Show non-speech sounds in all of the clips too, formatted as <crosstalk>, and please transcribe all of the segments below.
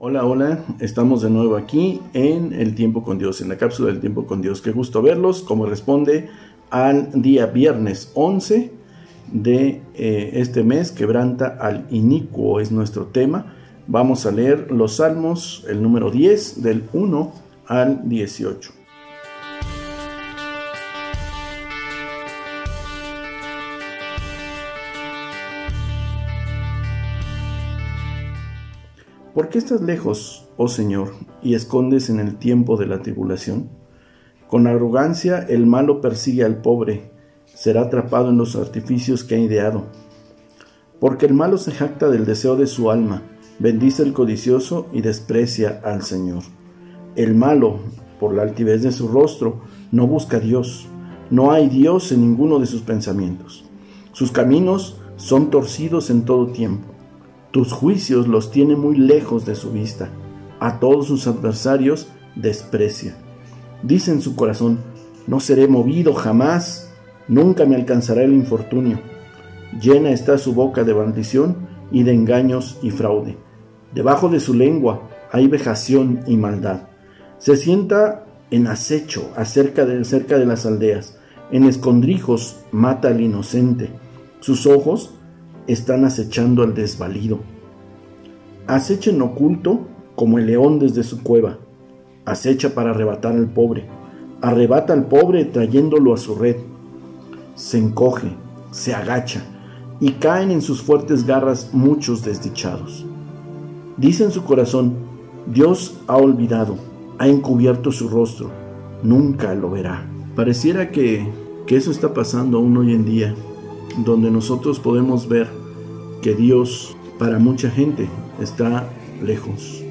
Hola, hola, estamos de nuevo aquí en el tiempo con Dios, en la cápsula del tiempo con Dios. Qué gusto verlos, como responde al día viernes 11 de eh, este mes, quebranta al inicuo es nuestro tema. Vamos a leer los salmos, el número 10, del 1 al 18. ¿Por qué estás lejos, oh Señor, y escondes en el tiempo de la tribulación? Con arrogancia el malo persigue al pobre, será atrapado en los artificios que ha ideado. Porque el malo se jacta del deseo de su alma, bendice al codicioso y desprecia al Señor. El malo, por la altivez de su rostro, no busca a Dios. No hay Dios en ninguno de sus pensamientos. Sus caminos son torcidos en todo tiempo. Tus juicios los tiene muy lejos de su vista. A todos sus adversarios desprecia. Dice en su corazón, no seré movido jamás, nunca me alcanzará el infortunio. Llena está su boca de maldición y de engaños y fraude. Debajo de su lengua hay vejación y maldad. Se sienta en acecho acerca de, cerca de las aldeas. En escondrijos mata al inocente. Sus ojos están acechando al desvalido. Acecha en oculto como el león desde su cueva. Acecha para arrebatar al pobre. Arrebata al pobre trayéndolo a su red. Se encoge, se agacha y caen en sus fuertes garras muchos desdichados. Dice en su corazón, Dios ha olvidado, ha encubierto su rostro, nunca lo verá. Pareciera que eso está pasando aún hoy en día donde nosotros podemos ver que Dios para mucha gente está lejos.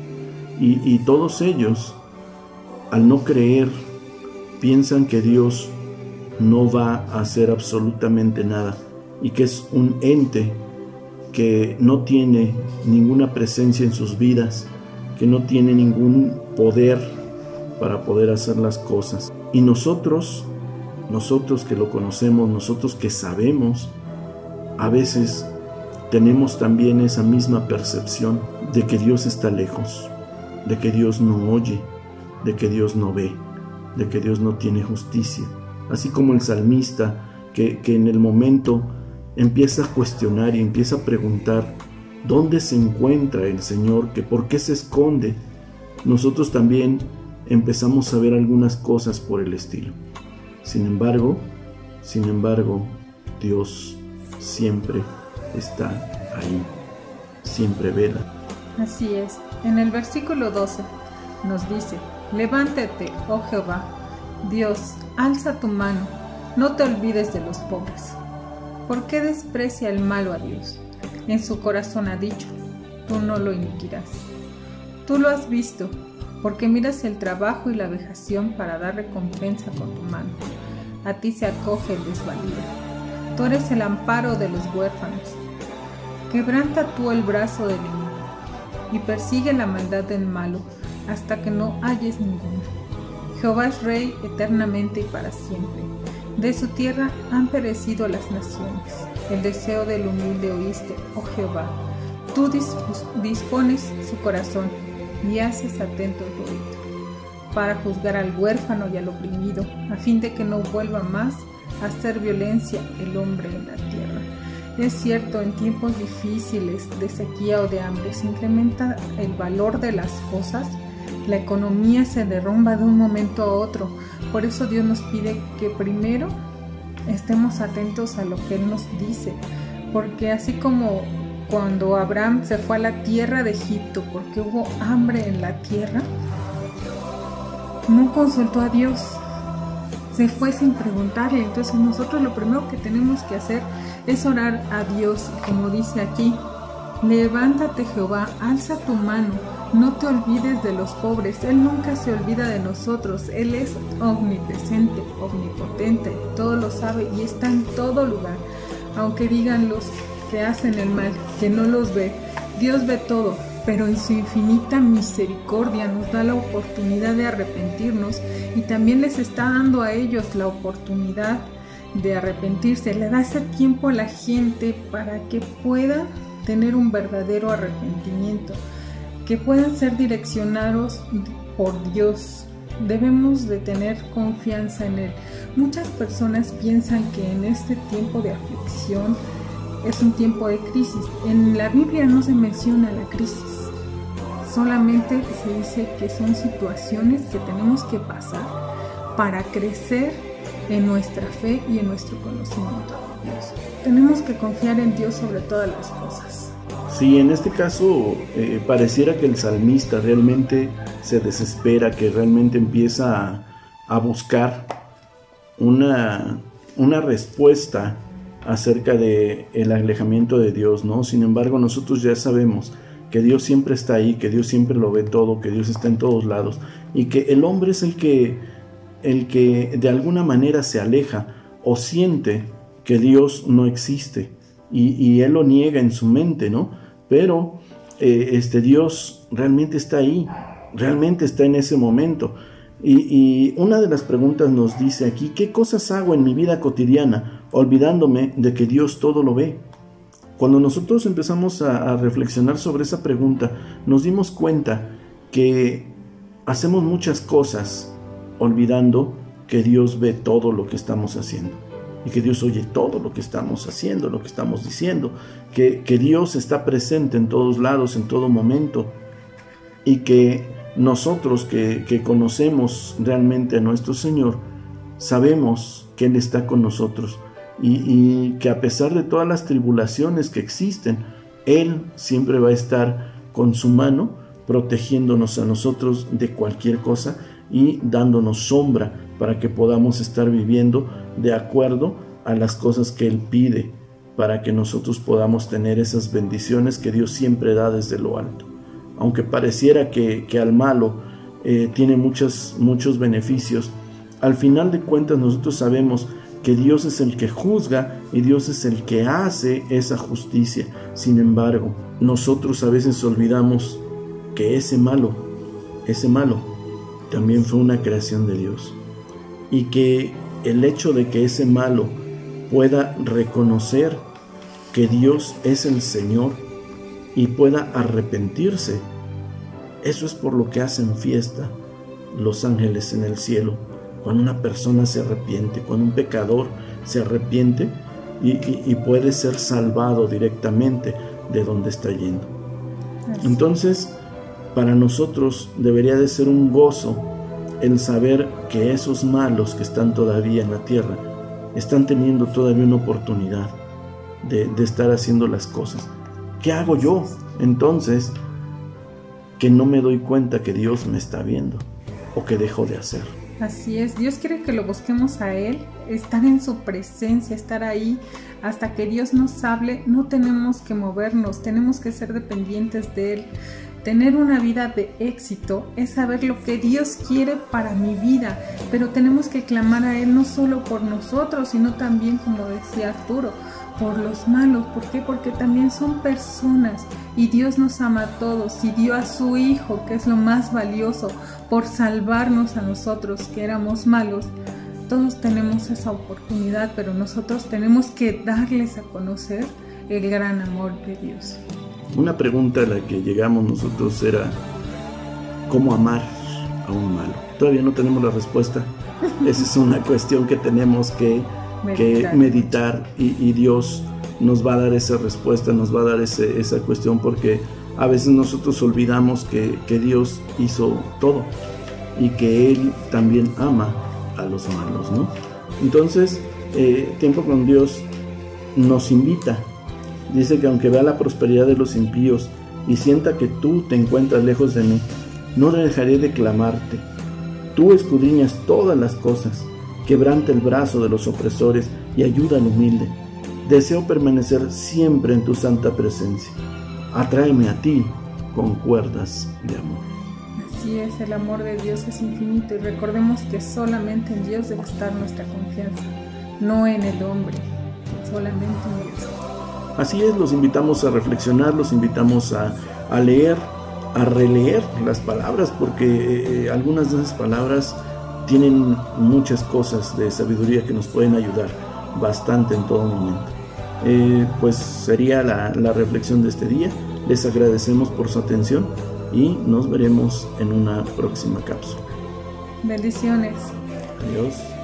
Y, todos ellos, al no creer, piensan que Dios no va a hacer absolutamente nada y que es un ente que no tiene ninguna presencia en sus vidas, que no tiene ningún poder para poder hacer las cosas. Y nosotros nosotros que lo conocemos, nosotros que sabemos, a veces tenemos también esa misma percepción de que Dios está lejos, de que Dios no oye, de que Dios no ve, de que Dios no tiene justicia. Así como el salmista que, en el momento empieza a cuestionar y empieza a preguntar, ¿dónde se encuentra el Señor? ¿Que ¿Por qué se esconde? Nosotros también empezamos a ver algunas cosas por el estilo. Sin embargo, sin embargo, Dios siempre está ahí, siempre vela. Así es. En el versículo 12 nos dice, levántate, oh Jehová, Dios, alza tu mano, no te olvides de los pobres. ¿Por qué desprecia el malo a Dios? En su corazón ha dicho, tú no lo iniquirás. Tú lo has visto, porque miras el trabajo y la vejación para dar recompensa con tu mano. A ti se acoge el desvalido. Tú eres el amparo de los huérfanos. Quebranta tú el brazo del enemigo y persigue la maldad del malo hasta que no halles ninguno. Jehová es rey eternamente y para siempre. De su tierra han perecido las naciones. El deseo del humilde oíste, oh Jehová. Tú dispones su corazón y haces atento el oído, para juzgar al huérfano y al oprimido, a fin de que no vuelva más a hacer violencia el hombre en la tierra. Es cierto, en tiempos difíciles de sequía o de hambre se incrementa el valor de las cosas, la economía se derrumba de un momento a otro. Por eso Dios nos pide que primero estemos atentos a lo que Él nos dice, porque así como cuando Abraham se fue a la tierra de Egipto porque hubo hambre en la tierra, no consultó a Dios, se fue sin preguntarle. Entonces nosotros lo primero que tenemos que hacer es orar a Dios, como dice aquí, levántate Jehová, alza tu mano, no te olvides de los pobres, Él nunca se olvida de nosotros, Él es omnipresente, omnipotente, todo lo sabe y está en todo lugar. Aunque digan los que hacen el mal, que no los ve. Dios ve todo, pero en su infinita misericordia nos da la oportunidad de arrepentirnos y también les está dando a ellos la oportunidad de arrepentirse. Le da ese tiempo a la gente para que pueda tener un verdadero arrepentimiento. que puedan ser direccionados por Dios. Debemos de tener confianza en Él. Muchas personas piensan que en este tiempo de aflicción es un tiempo de crisis. En la Biblia no se menciona la crisis. Solamente se dice que son situaciones que tenemos que pasar para crecer en nuestra fe y en nuestro conocimiento de Dios. Tenemos que confiar en Dios sobre todas las cosas. Sí, en este caso eh, pareciera que el salmista realmente se desespera, que realmente empieza a, buscar una, una, respuesta acerca de el alejamiento de Dios, ¿no? Sin embargo, nosotros ya sabemos que Dios siempre está ahí, que Dios siempre lo ve todo, que Dios está en todos lados y que el hombre es el que el que de alguna manera se aleja o siente que Dios no existe y, él lo niega en su mente, ¿no? Pero eh, este Dios realmente está ahí, realmente está en ese momento. Y, una de las preguntas nos dice aquí, ¿qué cosas hago en mi vida cotidiana olvidándome de que Dios todo lo ve? Cuando nosotros empezamos a, a reflexionar sobre esa pregunta, nos dimos cuenta que hacemos muchas cosas olvidando que Dios ve todo lo que estamos haciendo y que Dios oye todo lo que estamos haciendo, lo que estamos diciendo, que, Dios está presente en todos lados, en todo momento y que nosotros que, conocemos realmente a nuestro Señor, sabemos que Él está con nosotros y, que a pesar de todas las tribulaciones que existen, Él siempre va a estar con su mano protegiéndonos a nosotros de cualquier cosa y dándonos sombra para que podamos estar viviendo de acuerdo a las cosas que Él pide, para que nosotros podamos tener esas bendiciones que Dios siempre da desde lo alto. Aunque pareciera que, al malo eh, tiene muchos beneficios, al final de cuentas nosotros sabemos que Dios es el que juzga y Dios es el que hace esa justicia. Sin embargo, nosotros a veces olvidamos que ese malo, ese malo, también fue una creación de Dios. Y que el hecho de que ese malo pueda reconocer que Dios es el Señor y pueda arrepentirse, eso es por lo que hacen fiesta los ángeles en el cielo. Cuando una persona se arrepiente, cuando un pecador se arrepiente y, puede ser salvado directamente de donde está yendo. Entonces, para nosotros debería de ser un gozo el saber que esos malos que están todavía en la tierra están teniendo todavía una oportunidad de, estar haciendo las cosas. ¿Qué hago yo entonces que no me doy cuenta que Dios me está viendo o que dejo de hacer? Así es, Dios quiere que lo busquemos a Él, estar en su presencia, estar ahí hasta que Dios nos hable. No tenemos que movernos, tenemos que ser dependientes de Él. Tener una vida de éxito es saber lo que Dios quiere para mi vida, pero tenemos que clamar a Él no solo por nosotros, sino también, como decía Arturo, por los malos. ¿Por qué? Porque también son personas y Dios nos ama a todos y dio a su Hijo, que es lo más valioso, por salvarnos a nosotros que éramos malos. Todos tenemos esa oportunidad, pero nosotros tenemos que darles a conocer el gran amor de Dios. Una pregunta a la que llegamos nosotros era, ¿cómo amar a un malo? Todavía no tenemos la respuesta. <laughs> Esa es una cuestión que tenemos que meditar, y, Dios nos va a dar esa respuesta, nos va a dar esa cuestión porque a veces nosotros olvidamos que, Dios hizo todo y que Él también ama a los malos, ¿no? Entonces, eh, tiempo con Dios nos invita Dice que aunque vea la prosperidad de los impíos y sienta que tú te encuentras lejos de mí, no dejaré de clamarte. Tú escudriñas todas las cosas, quebrante el brazo de los opresores y ayuda al humilde. Deseo permanecer siempre en tu santa presencia. Atráeme a ti con cuerdas de amor. Así es, el amor de Dios es infinito y recordemos que solamente en Dios debe estar nuestra confianza, no en el hombre, solamente en Dios. Así es, los invitamos a reflexionar, los invitamos a, leer, a releer las palabras, porque eh, eh, algunas de esas palabras tienen muchas cosas de sabiduría que nos pueden ayudar bastante en todo momento. Eh, pues sería la, la reflexión de este día. Les agradecemos por su atención y nos veremos en una próxima cápsula. Bendiciones. Adiós.